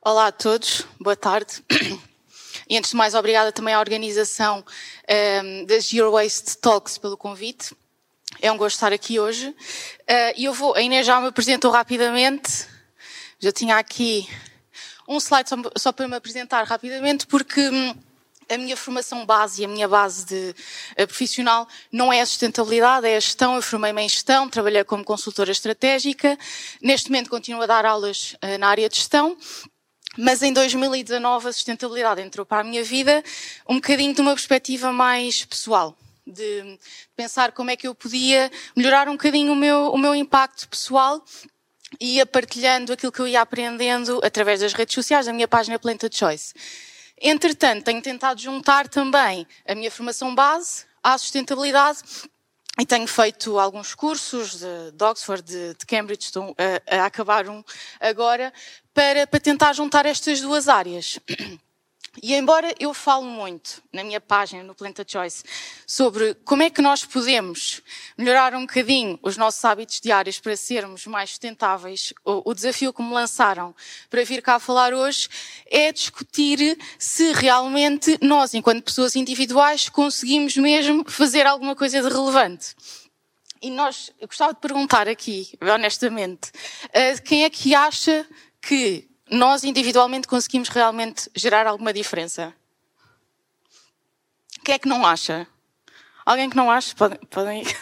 Olá a todos, boa tarde. E antes de mais, obrigada também à organização um, ehm, das Zero Waste Talks pelo convite. É um gosto estar aqui hoje. Uh, e eu vou, a Inês já me apresentou rapidamente. Já tinha aqui um slide só, só para me apresentar rapidamente, porque hum, a minha formação base e a minha base de uh, profissional não é a sustentabilidade, é a gestão. Eu formei-me em gestão, trabalhei como consultora estratégica. Neste momento continuo a dar aulas uh, na área de gestão. Mas em 2019 a sustentabilidade entrou para a minha vida um bocadinho de uma perspectiva mais pessoal. De pensar como é que eu podia melhorar um bocadinho o meu, o meu impacto pessoal e ia partilhando aquilo que eu ia aprendendo através das redes sociais, da minha página Planted Choice. Entretanto, tenho tentado juntar também a minha formação base à sustentabilidade e tenho feito alguns cursos de, de Oxford, de, de Cambridge, estou a, a, acabar um agora, para, para tentar juntar estas duas áreas. E embora eu falo muito na minha página, no Planta Choice, sobre como é que nós podemos melhorar um bocadinho os nossos hábitos diários para sermos mais sustentáveis, o, o desafio que me lançaram para vir cá falar hoje é discutir se realmente nós, enquanto pessoas individuais, conseguimos mesmo fazer alguma coisa de relevante. E nós, eu gostava de perguntar aqui, honestamente, uh, quem é que acha que nós individualmente conseguimos realmente gerar alguma diferença? Quem é que não acha? Alguém que não acha? Podem. podem...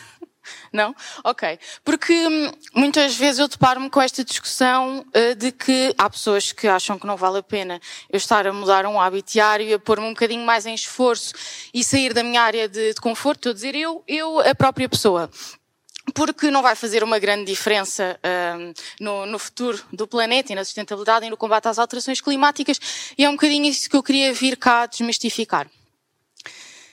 Não? Ok. Porque hum, muitas vezes eu deparo-me com esta discussão uh, de que há pessoas que acham que não vale a pena eu estar a mudar um hábito diário e a pôr-me um bocadinho mais em esforço e sair da minha área de, de conforto. Estou a dizer eu, eu, a própria pessoa porque não vai fazer uma grande diferença um, no, no, futuro do planeta e na sustentabilidade e no combate às alterações climáticas, e é um bocadinho isso que eu queria vir cá desmistificar.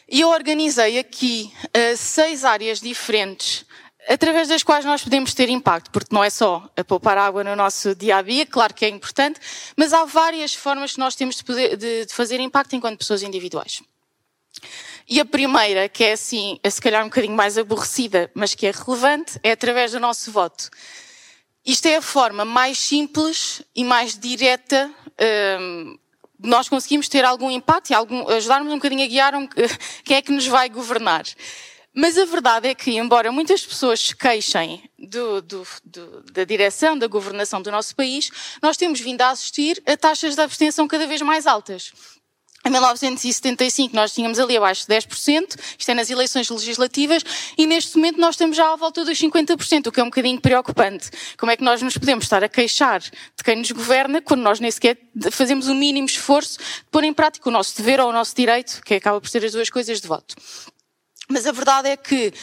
E eu organizei aqui uh, seis áreas diferentes através das quais nós podemos ter impacto, porque não é só a poupar água no nosso dia a dia, claro que é importante, mas há várias formas que nós temos de, poder, de, de fazer impacto enquanto pessoas individuais. E a primeira, que é assim, é se calhar um bocadinho mais aborrecida, mas que é relevante, é através do nosso voto. Isto é a forma mais simples e mais direta um, nós conseguimos ter algum impacto e ajudarmos um bocadinho a guiar um, quem é que nos vai governar. Mas a verdade é que, embora muitas pessoas se queixem do, do, do, da direção, da governação do nosso país, nós temos vindo a assistir a taxas de abstenção cada vez mais altas. Em 1975 nós tínhamos ali abaixo de 10%, isto é nas eleições legislativas, e neste momento nós estamos já à volta dos 50%, o que é um bocadinho preocupante. Como é que nós nos podemos estar a queixar de quem nos governa quando nós nem sequer fazemos o mínimo esforço de pôr em prática o nosso dever ou o nosso direito, que acaba por ser as duas coisas de voto. Mas a verdade é que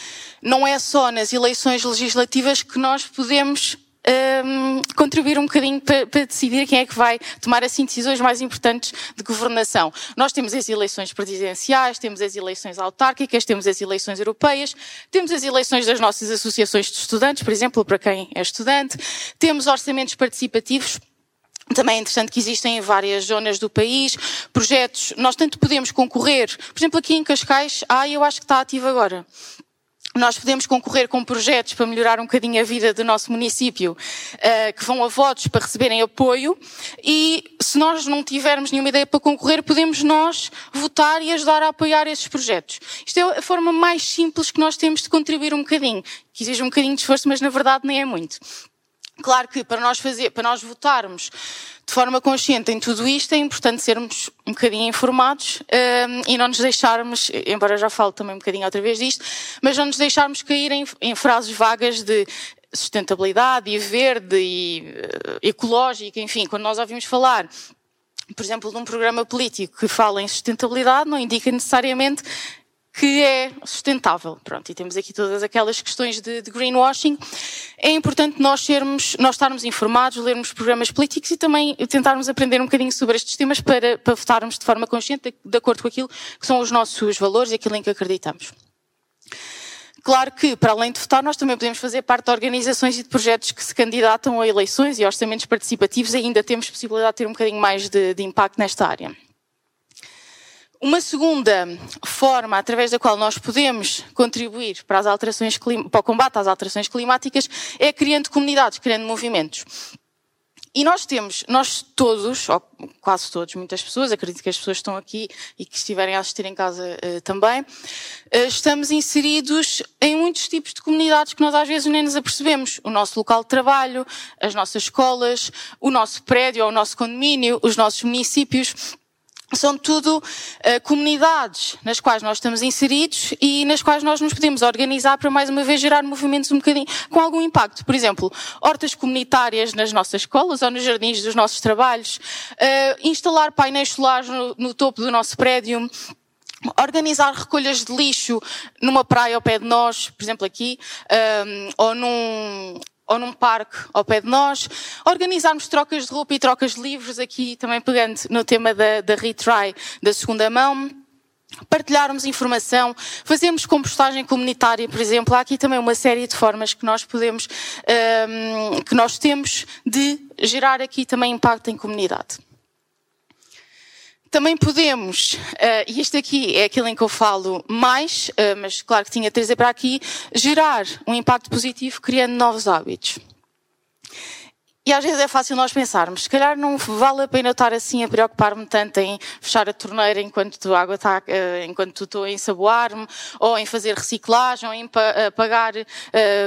não é só nas eleições legislativas que nós podemos um, contribuir um bocadinho para, para, decidir quem é que vai tomar assim decisões mais importantes de governação. Nós temos as eleições presidenciais, temos as eleições autárquicas, temos as eleições europeias, temos as eleições das nossas associações de estudantes, por exemplo, para quem é estudante, temos orçamentos participativos também é interessante que existem em várias zonas do país projetos. Nós tanto podemos concorrer, por exemplo, aqui em Cascais, ah, eu acho que está ativo agora nós podemos concorrer com projetos para melhorar um bocadinho a vida do nosso município, uh, que vão a votos para receberem apoio, e se nós não tivermos nenhuma ideia para concorrer, podemos nós votar e ajudar a apoiar esses projetos. Isto é a forma mais simples que nós temos de contribuir um bocadinho, que exige um bocadinho de esforço, mas na verdade nem é muito. Claro que para nós fazer, para nós votarmos de forma consciente em tudo isto, é importante sermos um bocadinho informados um, e não nos deixarmos, embora já falo também um bocadinho outra vez disto, mas não nos deixarmos cair em, em frases vagas de sustentabilidade e verde e uh, ecológica, enfim, quando nós ouvimos falar por exemplo, de um programa político que fala em sustentabilidade, não indica necessariamente que é sustentável. Pronto, e temos aqui todas aquelas questões de, de, greenwashing. É importante nós sermos, nós estarmos informados, lermos programas políticos e também tentarmos aprender um bocadinho sobre estes temas para, para votarmos de forma consciente, de, de acordo com aquilo que são os nossos valores e aquilo em que acreditamos. Claro que, para além de votar, nós também podemos fazer parte de organizações e de projetos que se candidatam a eleições e orçamentos participativos ainda temos possibilidade de ter um bocadinho mais de, de impacto nesta área. Uma segunda forma através da qual nós podemos contribuir para, as alterações, para o combate às alterações climáticas é criando comunidades, criando movimentos. E nós temos, nós todos, ou quase todos, muitas pessoas, acredito que as pessoas estão aqui e que estiverem a assistir em casa uh, também, uh, estamos inseridos em muitos tipos de comunidades que nós às vezes nem nos apercebemos. O nosso local de trabalho, as nossas escolas, o nosso prédio ou o nosso condomínio, os nossos municípios são tudo uh, comunidades nas quais nós estamos inseridos e nas quais nós nos podemos organizar para mais uma vez gerar movimentos um bocadinho com algum impacto. Por exemplo, hortas comunitárias nas nossas escolas ou nos jardins dos nossos trabalhos, uh, instalar painéis solares no, no topo do nosso prédio, organizar recolhas de lixo numa praia ao pé de nós, por exemplo aqui, um, eh, ou num, ou num parque ao pé de nós, organizarmos trocas de roupa e trocas de livros, aqui também pegando no tema da, da retry da segunda mão, partilharmos informação, fazermos compostagem comunitária, por exemplo. Há aqui também uma série de formas que nós podemos, um, que nós temos de gerar aqui também impacto em comunidade. Também podemos, uh, e este aqui é aquele em que eu falo mais, uh, mas claro que tinha de trazer para aqui, gerar um impacto positivo criando novos hábitos. E às vezes é fácil nós pensarmos, se calhar não vale a pena estar assim a preocupar-me tanto em fechar a torneira enquanto a água está, uh, enquanto estou a ensaboar-me, ou em fazer reciclagem, ou em apagar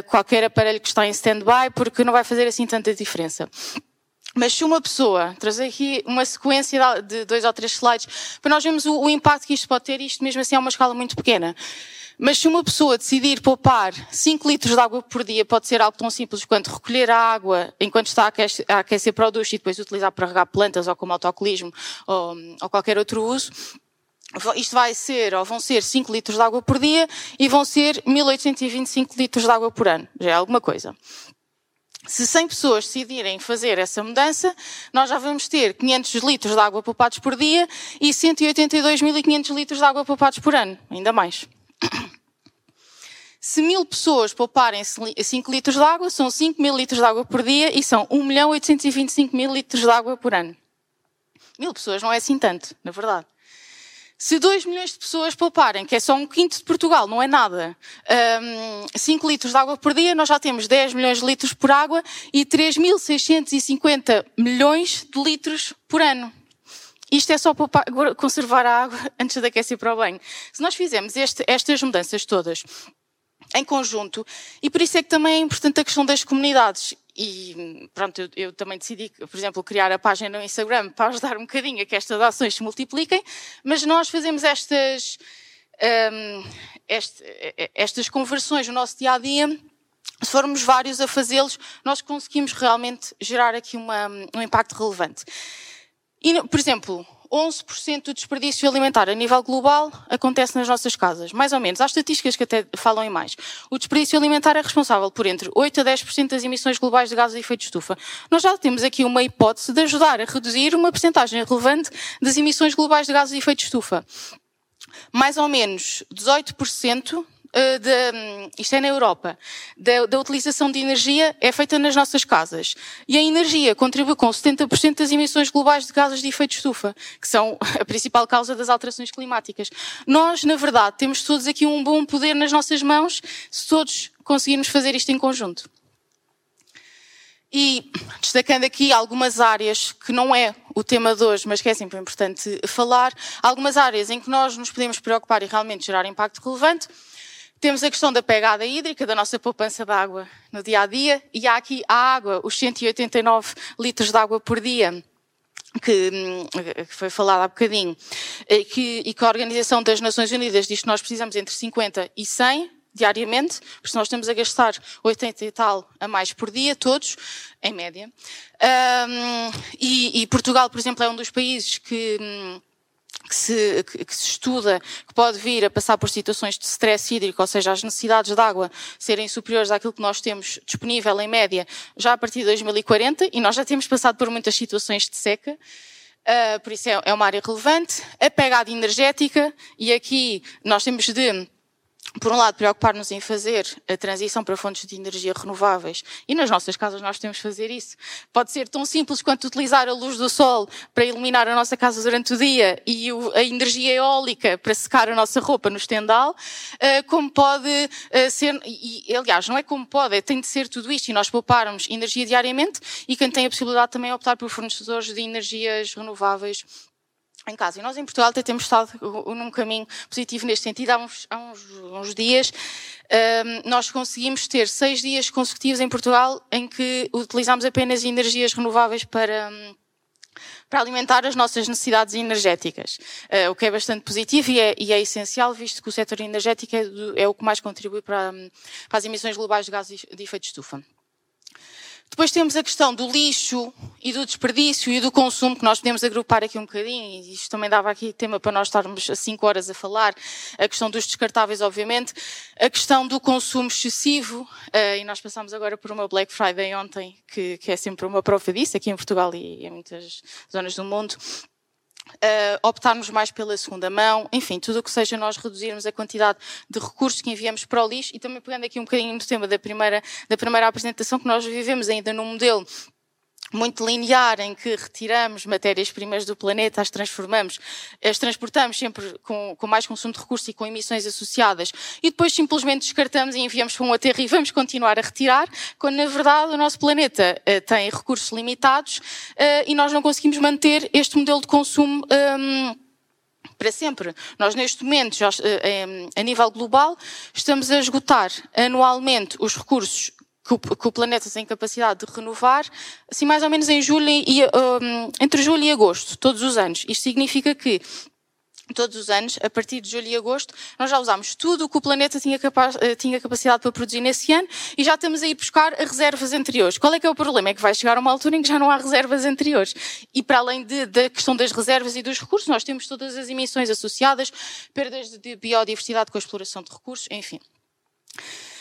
qualquer aparelho que está em stand-by, porque não vai fazer assim tanta diferença. Mas se uma pessoa, trazer aqui uma sequência de dois ou três slides, para nós vermos o, o impacto que isto pode ter, isto mesmo assim é uma escala muito pequena. Mas se uma pessoa decidir poupar 5 litros de água por dia, pode ser algo tão simples quanto recolher a água enquanto está a aquecer, para o duche e depois utilizar para regar plantas ou como autocolismo ou, ou qualquer outro uso. Isto vai ser, ou vão ser 5 litros de água por dia e vão ser 1825 litros de água por ano. Já é alguma coisa. Se 100 pessoas decidirem fazer essa mudança, nós já vamos ter 500 litros de água poupados por dia e 182.500 litros de água poupados por ano. Ainda mais. Se mil pessoas pouparem 5 litros de água, são 5 mil litros de água por dia e são 1 milhão 825 mil litros de água por ano. Mil pessoas não é assim tanto, na verdade. Se 2 milhões de pessoas pouparem, que é só um quinto de Portugal, não é nada, um, 5 litros de água por dia, nós já temos 10 milhões de litros por água e 3.650 milhões de litros por ano. Isto é só para conservar a água antes de aquecer para o banho. Se nós fizermos estas mudanças todas em conjunto, e por isso é que também é importante a questão das comunidades. E pronto, eu, eu, também decidi, por exemplo, criar a página no Instagram para ajudar um bocadinho a que estas ações se multipliquem, mas nós fazemos estas, um, este, estas conversões no nosso dia a dia. Se formos vários a fazê-los, nós conseguimos realmente gerar aqui uma, um impacto relevante. E, por exemplo, 11% do desperdício alimentar a nível global acontece nas nossas casas. Mais ou menos. Há estatísticas que até falam em mais. O desperdício alimentar é responsável por entre 8 a 10% das emissões globais de gases de efeito de estufa. Nós já temos aqui uma hipótese de ajudar a reduzir uma percentagem relevante das emissões globais de gases de efeito de estufa. Mais ou menos 18% eh, de, isto é na Europa, da, da, utilização de energia é feita nas nossas casas. E a energia contribui com 70% das emissões globais de gases de efeito de estufa, que são a principal causa das alterações climáticas. Nós, na verdade, temos todos aqui um bom poder nas nossas mãos, se todos conseguirmos fazer isto em conjunto. E destacando aqui algumas áreas que não é o tema de hoje, mas que é sempre importante falar, algumas áreas em que nós nos podemos preocupar e realmente gerar impacto relevante, temos a questão da pegada hídrica, da nossa poupança de água no dia a dia, e há aqui a água, os 189 litros de água por dia, que, que foi falado há bocadinho, que, e que a Organização das Nações Unidas diz que nós precisamos entre 50 e 100 diariamente, porque nós estamos a gastar 80 e tal a mais por dia, todos, em média. Um, e, e, Portugal, por exemplo, é um dos países que que se, que se, estuda que pode vir a passar por situações de stress hídrico, ou seja, as necessidades de água serem superiores àquilo que nós temos disponível em média já a partir de 2040, e nós já temos passado por muitas situações de seca. Uh, por isso é, é uma área relevante. A pegada energética, e aqui nós temos de por um lado, preocupar-nos em fazer a transição para fontes de energia renováveis. E nas nossas casas nós temos que fazer isso. Pode ser tão simples quanto utilizar a luz do sol para iluminar a nossa casa durante o dia e a energia eólica para secar a nossa roupa no estendal, eh, como pode eh, ser, e aliás, não é como pode, é, tem de ser tudo isto e nós pouparmos energia diariamente e quem tem a possibilidade também é optar por fornecedores de energias renováveis em casa. E nós em Portugal até temos estado num caminho positivo neste sentido. Há uns, há uns, uns dias um, nós conseguimos ter seis dias consecutivos em Portugal em que utilizamos apenas energias renováveis para, para alimentar as nossas necessidades energéticas, uh, o que é bastante positivo e é, e é, essencial, visto que o setor energético é, do, é o que mais contribui para, para as emissões globais de gases de efeito de estufa. Depois temos a questão do lixo e do desperdício e do consumo, que nós podemos agrupar aqui um bocadinho, e isto também dava aqui tema para nós estarmos a 5 horas a falar, a questão dos descartáveis, obviamente, a questão do consumo excessivo, eh, e nós passamos agora por uma Black Friday ontem, que, que é sempre uma prova disso, aqui em Portugal e em muitas zonas do mundo, uh, optarmos mais pela segunda mão, enfim, tudo o que seja nós reduzirmos a quantidade de recursos que enviamos para o lixo. E também pegando aqui um bocadinho no tema da primeira, da primeira apresentação, que nós vivemos ainda num modelo muito linear em que retiramos matérias-primas do planeta, as transformamos, as transportamos sempre com, com, mais consumo de recursos e com emissões associadas e depois simplesmente descartamos e enviamos para um aterro e vamos continuar a retirar, quando na verdade o nosso planeta uh, tem recursos limitados uh, e nós não conseguimos manter este modelo de consumo um, para sempre. Nós, neste momento, já, eh, a nível global, estamos a esgotar anualmente os recursos que o, que o, planeta tem capacidade de renovar, assim mais ou menos em julho e, um, entre julho e agosto, todos os anos. Isto significa que todos os anos, a partir de julho e agosto, nós já usámos tudo o que o planeta tinha, capaz, eh, tinha, capacidade para produzir nesse ano e já estamos a ir buscar reservas anteriores. Qual é que é o problema? É que vai chegar uma altura em que já não há reservas anteriores. E para além de, da questão das reservas e dos recursos, nós temos todas as emissões associadas, perdas de biodiversidade com a exploração de recursos, enfim.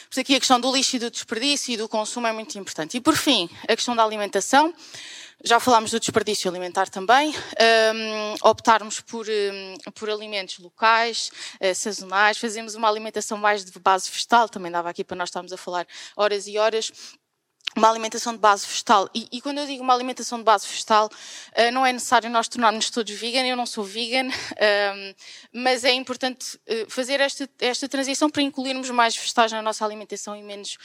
Pois aqui a questão do lixo e do desperdício e do consumo é muito importante. E por fim, a questão da alimentação. Já falámos do desperdício alimentar também. Um, optarmos por, um, por alimentos locais, uh, sazonais, fazemos uma alimentação mais de base vegetal, também dava aqui para nós estarmos a falar horas e horas uma alimentação de base vegetal. E, e, quando eu digo uma alimentação de base vegetal, uh, não é necessário nós tornarmos todos vegan, eu não sou vegan, uh, mas é importante uh, fazer esta, esta transição para incluirmos mais vegetais na nossa alimentação e menos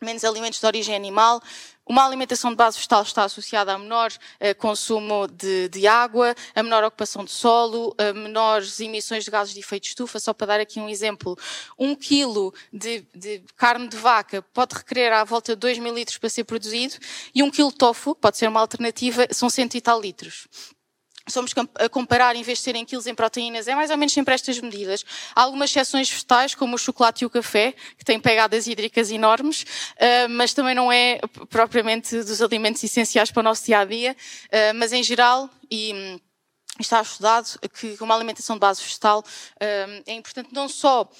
menos alimentos de origem animal. Uma alimentação de base vegetal está associada a menor uh, consumo de, de, água, a menor ocupação de solo, a menores emissões de gases de efeito de estufa. Só para dar aqui um exemplo, um quilo de, de carne de vaca pode requerer à volta de 2 mil litros para ser produzido e um quilo de tofu, pode ser uma alternativa, são cento e tal litros somos a comparar, em vez de serem quilos em proteínas, é mais ou menos sempre estas medidas. Há algumas exceções vegetais, como o chocolate e o café, que têm pegadas hídricas enormes, uh, mas também não é propriamente dos alimentos essenciais para o nosso dia a dia. Uh, mas em geral, e hum, está estudado que uma alimentação de base vegetal uh, é importante não só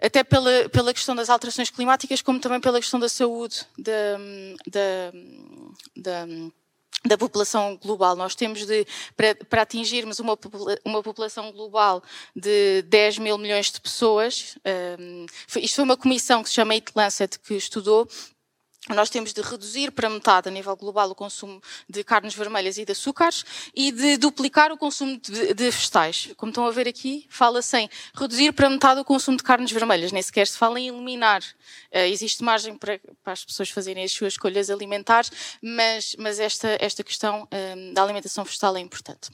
até pela, pela questão das alterações climáticas, como também pela questão da saúde da, hum, da, hum, da da população global. Nós temos de, para, para atingirmos uma, uma, população global de 10 mil milhões de pessoas, um, isto foi uma comissão que se chama Eat Lancet que estudou, nós temos de reduzir para metade a nível global o consumo de carnes vermelhas e de açúcares e de duplicar o consumo de, de vegetais. Como estão a ver aqui, fala-se em reduzir para metade o consumo de carnes vermelhas, nem sequer se fala em eliminar. Uh, existe margem para, para, as pessoas fazerem as suas escolhas alimentares, mas, mas esta, esta questão uh, da alimentação vegetal é importante.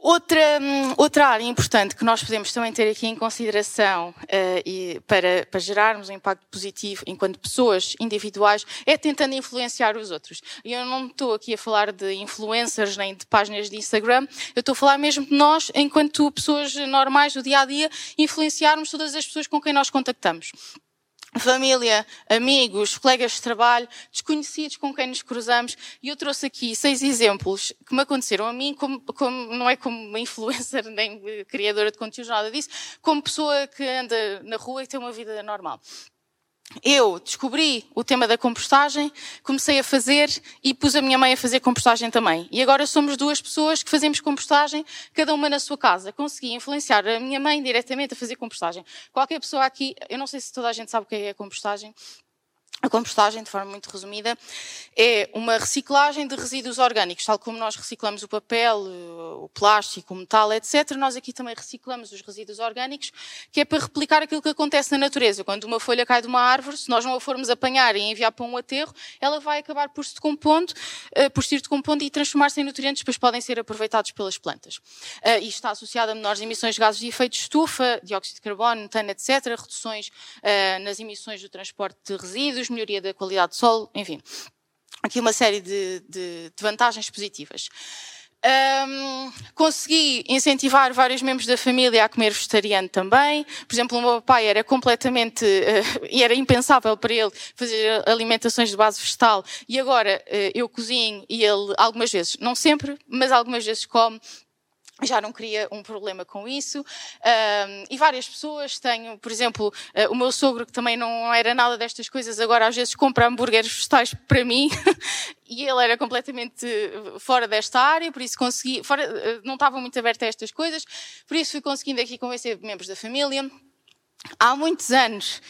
Outra, hum, outra área importante que nós podemos também ter aqui em consideração uh, e para, para, gerarmos um impacto positivo enquanto pessoas individuais é tentando influenciar os outros. E eu não estou aqui a falar de influencers nem de páginas de Instagram, eu estou a falar mesmo de nós, enquanto pessoas normais do dia a dia, influenciarmos todas as pessoas com quem nós contactamos família, amigos, colegas de trabalho, desconhecidos com quem nos cruzamos. E eu trouxe aqui seis exemplos que me aconteceram a mim, como, como, não é como influencer nem criadora de conteúdo, nada disso, como pessoa que anda na rua e tem uma vida normal. Eu descobri o tema da compostagem, comecei a fazer e pus a minha mãe a fazer compostagem também. E agora somos duas pessoas que fazemos compostagem, cada uma na sua casa. Consegui influenciar a minha mãe diretamente a fazer compostagem. Qualquer pessoa aqui, eu não sei se toda a gente sabe o que é compostagem, a compostagem, de forma muito resumida, é uma reciclagem de resíduos orgânicos, tal como nós reciclamos o papel, o plástico, o metal, etc. Nós aqui também reciclamos os resíduos orgânicos, que é para replicar aquilo que acontece na natureza. Quando uma folha cai de uma árvore, se nós não a formos apanhar e enviar para um aterro, ela vai acabar por se decompondo, eh, por se ir decompondo e transformar-se em nutrientes, depois podem ser aproveitados pelas plantas. Eh, e está associado a menores emissões de gases de efeito de estufa, dióxido de carbono, metano, etc. Reduções eh, nas emissões do transporte de resíduos, melhoria da qualidade do solo, enfim. Aqui uma série de, de, de vantagens positivas. Um, consegui incentivar vários membros da família a comer vegetariano também. Por exemplo, o meu pai era completamente, uh, e era impensável para ele fazer alimentações de base vegetal. E agora uh, eu cozinho e ele algumas vezes, não sempre, mas algumas vezes come já não queria um problema com isso. Um, e várias pessoas, tenho, por exemplo, uh, o meu sogro, que também não era nada destas coisas, agora às vezes compra hambúrgueres vegetais para mim, e ele era completamente fora desta área, por isso consegui, fora, uh, não estava muito aberto a estas coisas, por isso fui conseguindo aqui convencer membros da família. Há muitos anos,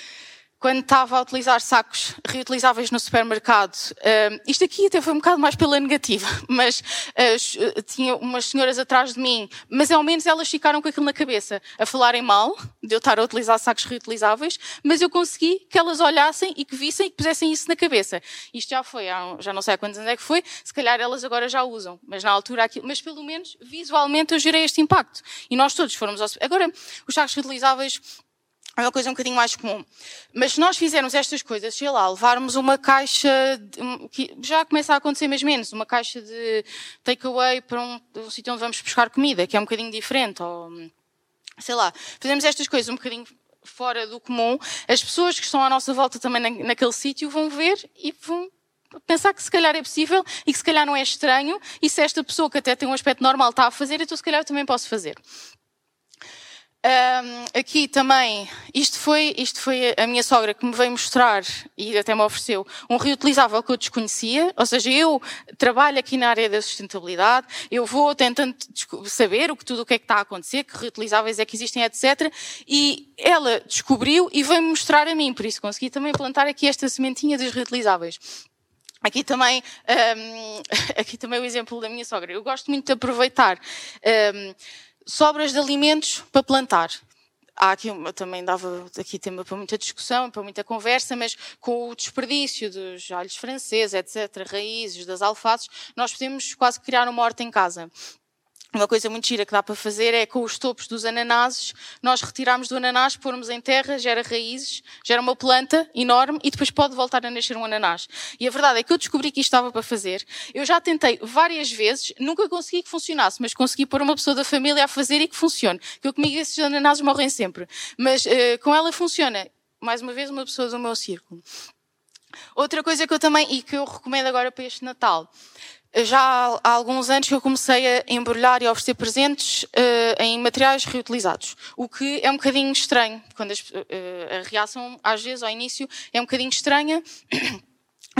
quando estava a utilizar sacos reutilizáveis no supermercado, uh, isto aqui até foi um bocado mais pela negativa, mas uh, tinha umas senhoras atrás de mim, mas ao menos elas ficaram com aquilo na cabeça, a falarem mal de eu estar a utilizar sacos reutilizáveis, mas eu consegui que elas olhassem e que vissem e que pusessem isso na cabeça. Isto já foi, já não sei há quantos anos é que foi, se calhar elas agora já usam, mas na altura aquilo, mas pelo menos visualmente eu gerei este impacto. E nós todos fomos ao... Agora, os sacos reutilizáveis é uma coisa um bocadinho mais comum. Mas se nós fizermos estas coisas, sei lá, levarmos uma caixa, de, que já começa a acontecer mais menos, uma caixa de takeaway para um, um sítio onde vamos buscar comida, que é um bocadinho diferente, ou, sei lá, fazemos estas coisas um bocadinho fora do comum, as pessoas que estão à nossa volta também na, naquele sítio vão ver e vão pensar que se calhar é possível e que se calhar não é estranho, e se esta pessoa que até tem um aspecto normal está a fazer, então se calhar eu também posso fazer. Um, aqui também, isto foi, isto foi a minha sogra que me veio mostrar e até me ofereceu um reutilizável que eu desconhecia, ou seja, eu trabalho aqui na área da sustentabilidade, eu vou tentando saber o que tudo o que é que está a acontecer, que reutilizáveis é que existem, etc. E ela descobriu e veio-me mostrar a mim, por isso consegui também plantar aqui esta sementinha dos reutilizáveis. Aqui também, um, aqui também o exemplo da minha sogra. Eu gosto muito de aproveitar um, sobras de alimentos para plantar. Há aqui uma, também dava aqui tema para muita discussão, para muita conversa, mas com o desperdício dos alhos franceses, etc., raízes, das alfaces, nós podemos quase criar uma horta em casa. Uma coisa muito gira que dá para fazer é com os topos dos ananases, nós retirarmos do ananás, pormos em terra, gera raízes, gera uma planta enorme e depois pode voltar a nascer um ananás. E a verdade é que eu descobri que isto estava para fazer. Eu já tentei várias vezes, nunca consegui que funcionasse, mas consegui pôr uma pessoa da família a fazer e que funcione. Que comigo esses ananases morrem sempre. Mas uh, com ela funciona. Mais uma vez, uma pessoa do meu círculo. Outra coisa que eu também, e que eu recomendo agora para este Natal, já há alguns anos que eu comecei a embrulhar e a oferecer presentes uh, em materiais reutilizados. O que é um bocadinho estranho, quando as, uh, a reação, às vezes, ao início, é um bocadinho estranha.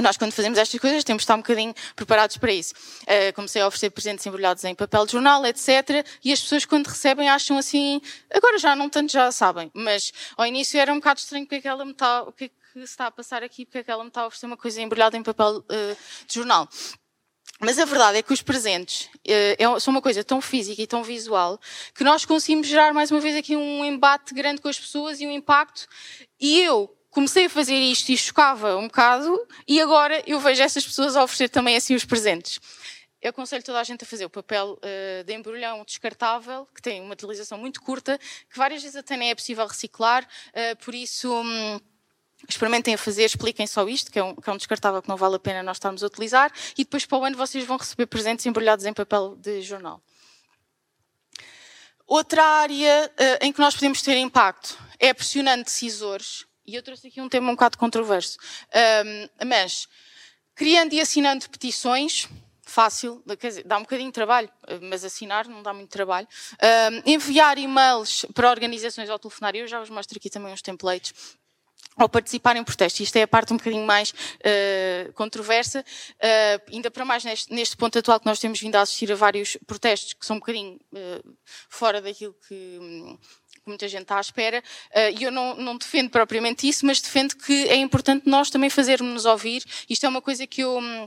Nós, quando fazemos estas coisas, temos de estar um bocadinho preparados para isso. Uh, comecei a oferecer presentes embrulhados em papel de jornal, etc. E as pessoas, quando recebem, acham assim, agora já não tanto já sabem, mas ao início era um bocado estranho porque é que ela me está, o que é que se está a passar aqui, porque é que ela me está a oferecer uma coisa embrulhada em papel de jornal. Mas a verdade é que os presentes eh, é, são uma coisa tão física e tão visual que nós conseguimos gerar mais uma vez aqui um embate grande com as pessoas e um impacto. E eu comecei a fazer isto e chocava um bocado e agora eu vejo essas pessoas a oferecer também assim os presentes. Eu aconselho toda a gente a fazer o papel uh, de embrulhão descartável, que tem uma utilização muito curta, que várias vezes até nem é possível reciclar, uh, por isso... Hum, experimentem a fazer, expliquem só isto, que é, um, que é um descartável que não vale a pena nós estarmos a utilizar, e depois para o ano vocês vão receber presentes embrulhados em papel de jornal. Outra área uh, em que nós podemos ter impacto é pressionando decisores, e eu trouxe aqui um tema um bocado controverso, um, mas criando e assinando petições, fácil, quer dizer, dá um bocadinho de trabalho, mas assinar não dá muito trabalho. Um, enviar e-mails para organizações ao eu já vos mostro aqui também uns templates ao participar em protestos. Isto é a parte um bocadinho mais uh, controversa, uh, ainda para mais neste, neste, ponto atual que nós temos vindo a assistir a vários protestos que são um bocadinho uh, fora daquilo que, muita gente está à espera. E eu não, não, defendo propriamente isso, mas defendo que é importante nós também fazermos-nos ouvir. Isto é uma coisa que eu hum,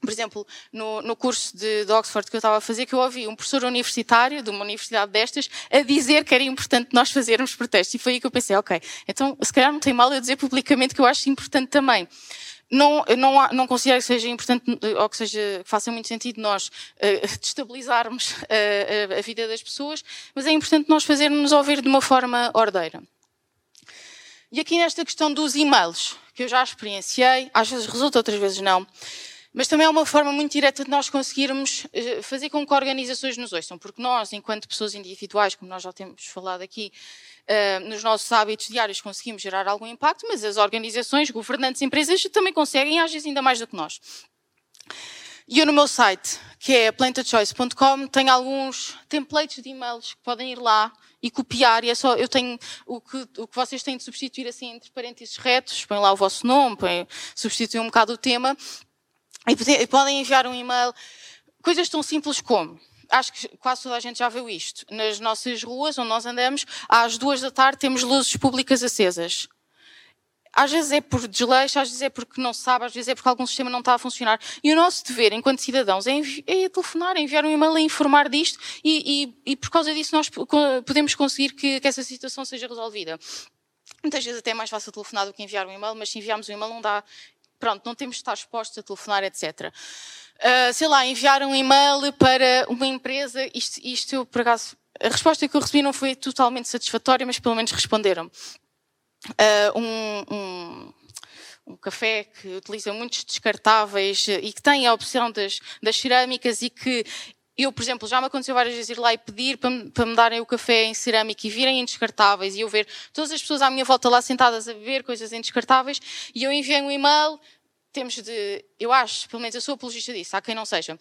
por exemplo, no, no curso de, de, Oxford que eu estava a fazer, que eu ouvi um professor universitário de uma universidade destas a dizer que era importante nós fazermos protestos. E foi aí que eu pensei, ok, então se calhar não tem mal eu dizer publicamente que eu acho importante também. Não, não, não considero que seja importante ou que, seja, que faça muito sentido nós uh, destabilizarmos uh, a, a vida das pessoas, mas é importante nós fazermos ouvir de uma forma ordeira. E aqui nesta questão dos e-mails, que eu já experienciei, às vezes resulta, outras vezes não. Mas também é uma forma muito direta de nós conseguirmos eh, fazer com que organizações nos ouçam, porque nós, enquanto pessoas individuais, como nós já temos falado aqui, eh, nos nossos hábitos diários conseguimos gerar algum impacto, mas as organizações, governantes, empresas também conseguem, às vezes ainda mais do que nós. E eu no meu site, que é plantachoice.com, tenho alguns templates de e-mails que podem ir lá e copiar, e é só, eu tenho o que, o que vocês têm de substituir assim entre parênteses retos, põem lá o vosso nome, põem, substituem um bocado o tema, e podem enviar um e-mail. Coisas tão simples como acho que quase toda a gente já viu isto. Nas nossas ruas, onde nós andamos, às duas da tarde temos luzes públicas acesas. Às vezes é por desleixo, às vezes é porque não sabe, às vezes é porque algum sistema não está a funcionar. E o nosso dever, enquanto cidadãos, é, é telefonar, é enviar um e-mail, é informar disto e, e, e, por causa disso nós podemos conseguir que, que essa situação seja resolvida. Muitas vezes até é mais fácil telefonar do que enviar um e-mail, mas se enviarmos um e-mail não dá pronto, não temos de estar expostos a telefonar, etc. Uh, ah, sei lá, enviar um e-mail para uma empresa, isto, isto por acaso, a resposta que eu recebi não foi totalmente satisfatória, mas pelo menos responderam. Uh, um, um, um, café que utiliza muitos descartáveis e que tem a opção das, das cerâmicas e que eu, por exemplo, já me aconteceu várias vezes ir lá e pedir para, para me darem o café em cerâmica e virem em descartáveis e eu ver todas as pessoas à minha volta lá sentadas a beber coisas em descartáveis e eu enviei um e-mail, temos de, eu acho, pelo menos eu sou apologista disso, há quem não seja,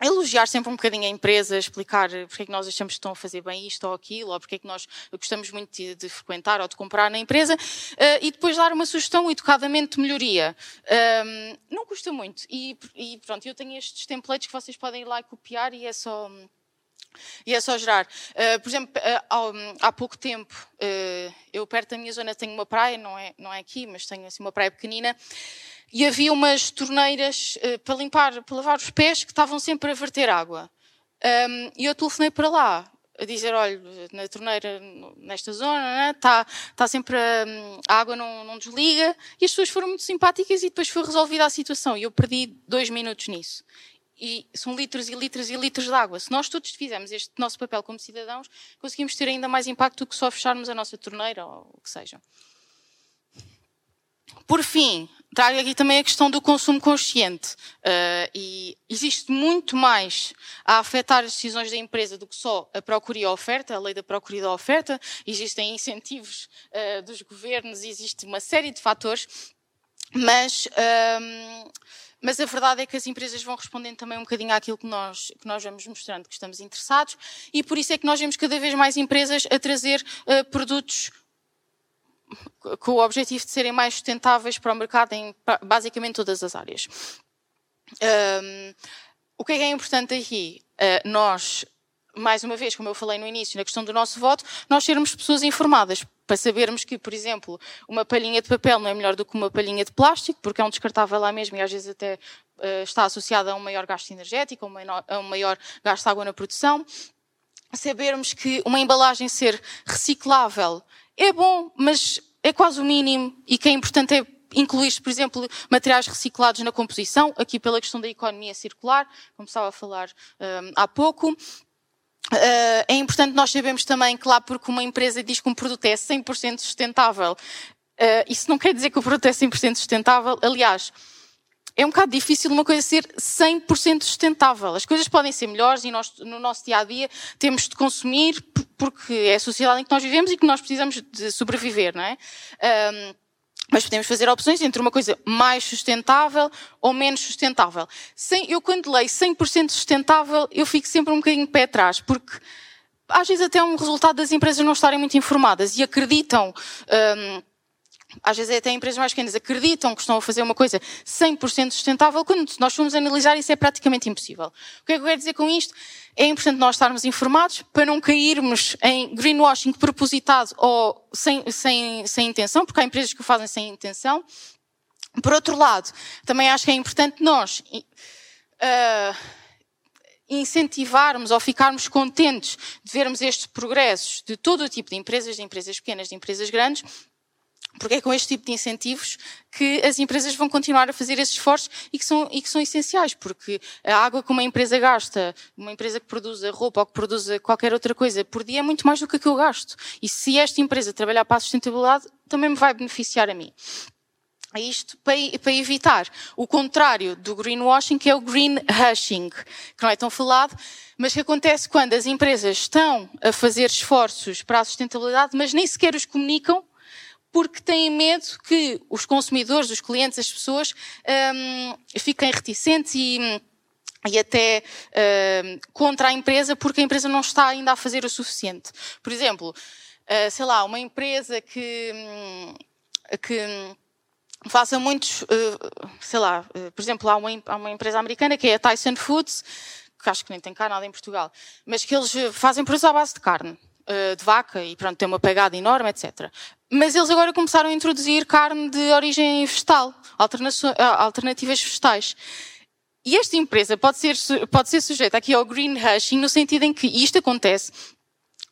elogiar sempre um bocadinho a empresa, explicar porque é que nós achamos que estão a fazer bem isto ou aquilo, ou porque é que nós gostamos muito de, de frequentar ou de comprar na empresa, uh, e depois dar uma sugestão educadamente de melhoria. Um, não custa muito. E, e, pronto, eu tenho estes templates que vocês podem ir lá e copiar e é só. E é só gerar. Uh, por exemplo, uh, há pouco tempo, eu perto da minha zona tenho uma praia, não é, não é aqui, mas tenho assim uma praia pequenina, e havia umas torneiras uh, para limpar, para lavar os pés que estavam sempre a verter água. Um, e eu telefonei para lá a dizer, olha, na torneira nesta zona, está né, tá sempre a, a água não, não, desliga. E as pessoas foram muito simpáticas e depois foi resolvida a situação. E eu perdi dois minutos nisso. E são litros e litros e litros de água. Se nós todos fizermos este nosso papel como cidadãos, conseguimos ter ainda mais impacto do que só fecharmos a nossa torneira ou o que seja. Por fim, trago aqui também a questão do consumo consciente. Uh, e existe muito mais a afetar as decisões da empresa do que só a procura e a oferta, a lei da procura e da oferta. Existem incentivos uh, dos governos, existe uma série de fatores, mas. Um, mas a verdade é que as empresas vão respondendo também um bocadinho àquilo que nós, que nós vamos mostrando que estamos interessados e por isso é que nós vemos cada vez mais empresas a trazer uh, produtos com o objetivo de serem mais sustentáveis para o mercado em basicamente todas as áreas. Um, o que é, que é importante aqui? Uh, nós, mais uma vez, como eu falei no início, na questão do nosso voto, nós sermos pessoas informadas, para sabermos que, por exemplo, uma palhinha de papel não é melhor do que uma palhinha de plástico, porque é um descartável lá mesmo e às vezes até uh, está associado a um maior gasto energético, a um maior gasto de água na produção. Sabermos que uma embalagem ser reciclável é bom, mas é quase o mínimo e que é importante é incluir, por exemplo, materiais reciclados na composição, aqui pela questão da economia circular, como estava a falar um, há pouco. Uh, é importante nós sabermos também que lá porque uma empresa diz que um produto é 100% sustentável, uh, isso não quer dizer que o produto é 100% sustentável. Aliás, é um bocado difícil uma coisa ser 100% sustentável. As coisas podem ser melhores e nós, no nosso dia a dia, temos de consumir porque é a sociedade em que nós vivemos e que nós precisamos de sobreviver, não é? Um, mas podemos fazer opções entre uma coisa mais sustentável ou menos sustentável. Sem, eu, quando leio 100% sustentável, eu fico sempre um bocadinho pé atrás, porque às vezes até é um resultado das empresas não estarem muito informadas e acreditam. Um, às vezes até empresas mais pequenas, acreditam que estão a fazer uma coisa 100% sustentável, quando nós formos analisar isso é praticamente impossível. O que é que eu quero dizer com isto? É importante nós estarmos informados para não cairmos em greenwashing propositado ou sem, sem, sem intenção, porque há empresas que o fazem sem intenção. Por outro lado, também acho que é importante nós uh, incentivarmos ou ficarmos contentes de vermos estes progressos de todo o tipo de empresas, de empresas pequenas, de empresas grandes, porque é com este tipo de incentivos que as empresas vão continuar a fazer esses esforços e que são, e que são essenciais, porque a água que uma empresa gasta, uma empresa que produz roupa ou que produz qualquer outra coisa por dia é muito mais do que que eu gasto. E se esta empresa trabalhar para a sustentabilidade, também me vai beneficiar a mim. Isto para, para evitar o contrário do greenwashing, que é o green hushing, que não é tão falado, mas que acontece quando as empresas estão a fazer esforços para a sustentabilidade, mas nem sequer os comunicam porque têm medo que os consumidores, os clientes, as pessoas um, fiquem reticentes e, e até um, contra a empresa porque a empresa não está ainda a fazer o suficiente. Por exemplo, uh, sei lá, uma empresa que, hum, que faça muitos, uh, sei lá, uh, por exemplo, há uma, há uma empresa americana que é a Tyson Foods, que acho que nem tem cá nada em Portugal, mas que eles fazem produtos à base de carne. Eh, de vaca e pronto, tem uma pegada enorme, etc. Mas eles agora começaram a introduzir carne de origem vegetal, eh, alternativas vegetais. E esta empresa pode ser, pode ser sujeita aqui ao green hushing no sentido em que isto acontece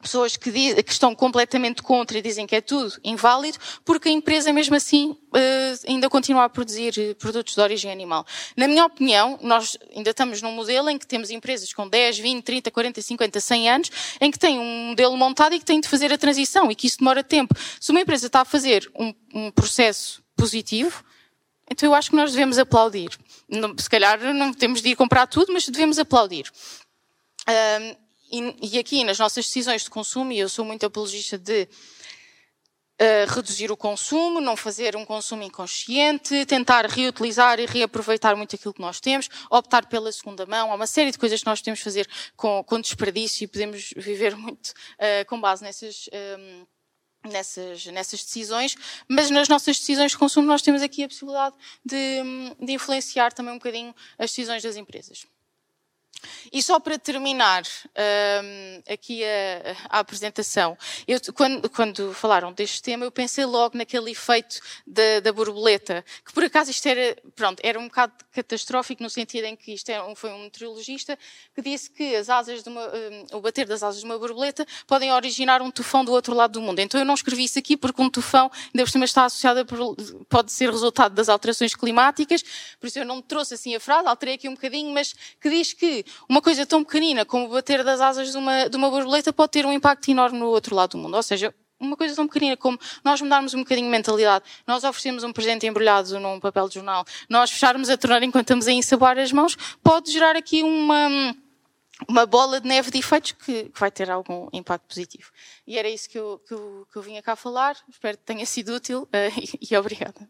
pessoas que, diz, que, estão completamente contra e dizem que é tudo inválido, porque a empresa mesmo assim uh, ainda continua a produzir eh, produtos de origem animal. Na minha opinião, nós ainda estamos num modelo em que temos empresas com 10, 20, 30, 40, 50, 100 anos, em que têm um modelo montado e que têm de fazer a transição e que isso demora tempo. Se uma empresa está a fazer um, um processo positivo, então eu acho que nós devemos aplaudir. Se calhar não temos de ir comprar tudo, mas devemos aplaudir. E, e, aqui nas nossas decisões de consumo, e eu sou muito apologista de uh, reduzir o consumo, não fazer um consumo inconsciente, tentar reutilizar e reaproveitar muito aquilo que nós temos, optar pela segunda mão, há uma série de coisas que nós podemos fazer com, com desperdício e podemos viver muito uh, com base nessas. Um, nessas, nessas decisões, mas nas nossas decisões de consumo nós temos aqui a possibilidade de, de influenciar também um bocadinho as decisões das empresas. E só para terminar um, aqui a, a apresentação, eu, quando, quando, falaram deste tema, eu pensei logo naquele efeito da, da, borboleta, que por acaso isto era, pronto, era um bocado catastrófico no sentido em que isto é um, foi um meteorologista que disse que as asas de uma, um, o bater das asas de uma borboleta podem originar um tufão do outro lado do mundo. Então eu não escrevi isso aqui porque um tufão, ainda por cima, está associado a, pode ser resultado das alterações climáticas, por isso eu não trouxe assim a frase, alterei aqui um bocadinho, mas que diz que uma coisa tão pequenina como bater das asas de uma, de uma borboleta pode ter um impacto enorme no outro lado do mundo. Ou seja, uma coisa tão pequenina como nós mudarmos um bocadinho de mentalidade, nós oferecemos um presente embrulhado num papel de jornal, nós fecharmos a torneira enquanto estamos a ensaboar as mãos, pode gerar aqui uma, uma bola de neve de efeitos que, que vai ter algum impacto positivo. E era isso que eu, que eu, que eu vinha cá falar. Espero que tenha sido útil uh, e, e obrigada.